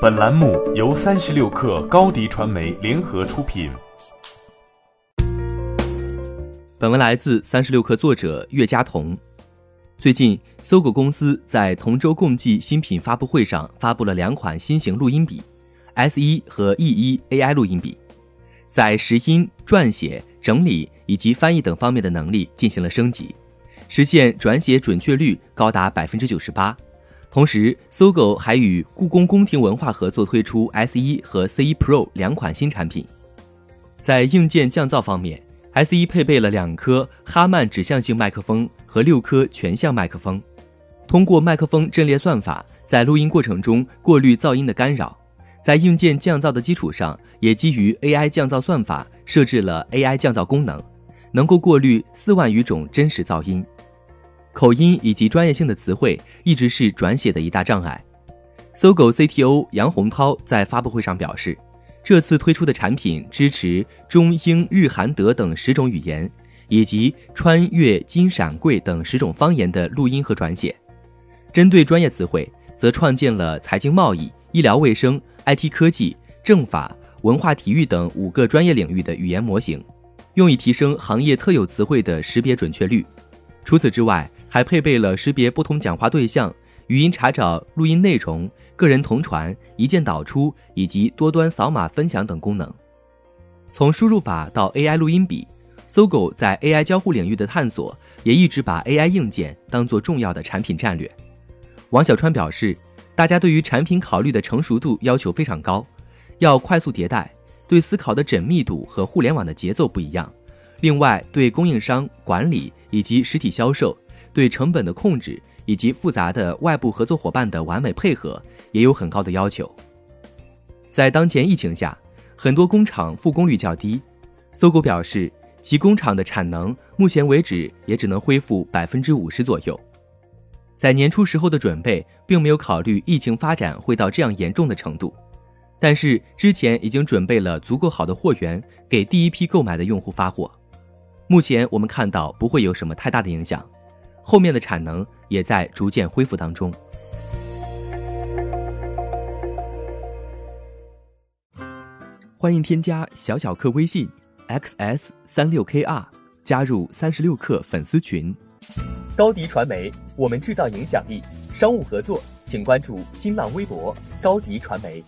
本栏目由三十六氪高低传媒联合出品。本文来自三十六氪作者岳佳彤。最近，搜狗公司在同舟共济新品发布会上发布了两款新型录音笔，S 一和 E 一 AI 录音笔，在识音、撰写、整理以及翻译等方面的能力进行了升级，实现转写准确率高达百分之九十八。同时，搜狗还与故宫宫廷文化合作推出 S 一和 C 一 Pro 两款新产品。在硬件降噪方面，S 一配备了两颗哈曼指向性麦克风和六颗全向麦克风，通过麦克风阵列算法，在录音过程中过滤噪音的干扰。在硬件降噪的基础上，也基于 AI 降噪算法设置了 AI 降噪功能，能够过滤四万余种真实噪音。口音以及专业性的词汇一直是转写的一大障碍。搜狗 CTO 杨洪涛在发布会上表示，这次推出的产品支持中英日韩德等十种语言，以及川粤金陕贵等十种方言的录音和转写。针对专业词汇，则创建了财经贸易、医疗卫生、IT 科技、政法、文化体育等五个专业领域的语言模型，用以提升行业特有词汇的识别准确率。除此之外，还配备了识别不同讲话对象、语音查找录音内容、个人同传、一键导出以及多端扫码分享等功能。从输入法到 AI 录音笔，搜狗在 AI 交互领域的探索也一直把 AI 硬件当做重要的产品战略。王小川表示，大家对于产品考虑的成熟度要求非常高，要快速迭代，对思考的缜密度和互联网的节奏不一样。另外，对供应商管理以及实体销售。对成本的控制以及复杂的外部合作伙伴的完美配合也有很高的要求。在当前疫情下，很多工厂复工率较低。搜狗表示，其工厂的产能目前为止也只能恢复百分之五十左右。在年初时候的准备，并没有考虑疫情发展会到这样严重的程度，但是之前已经准备了足够好的货源，给第一批购买的用户发货。目前我们看到不会有什么太大的影响。后面的产能也在逐渐恢复当中。欢迎添加小小客微信 xs 三六 kr 加入三十六氪粉丝群。高迪传媒，我们制造影响力。商务合作，请关注新浪微博高迪传媒。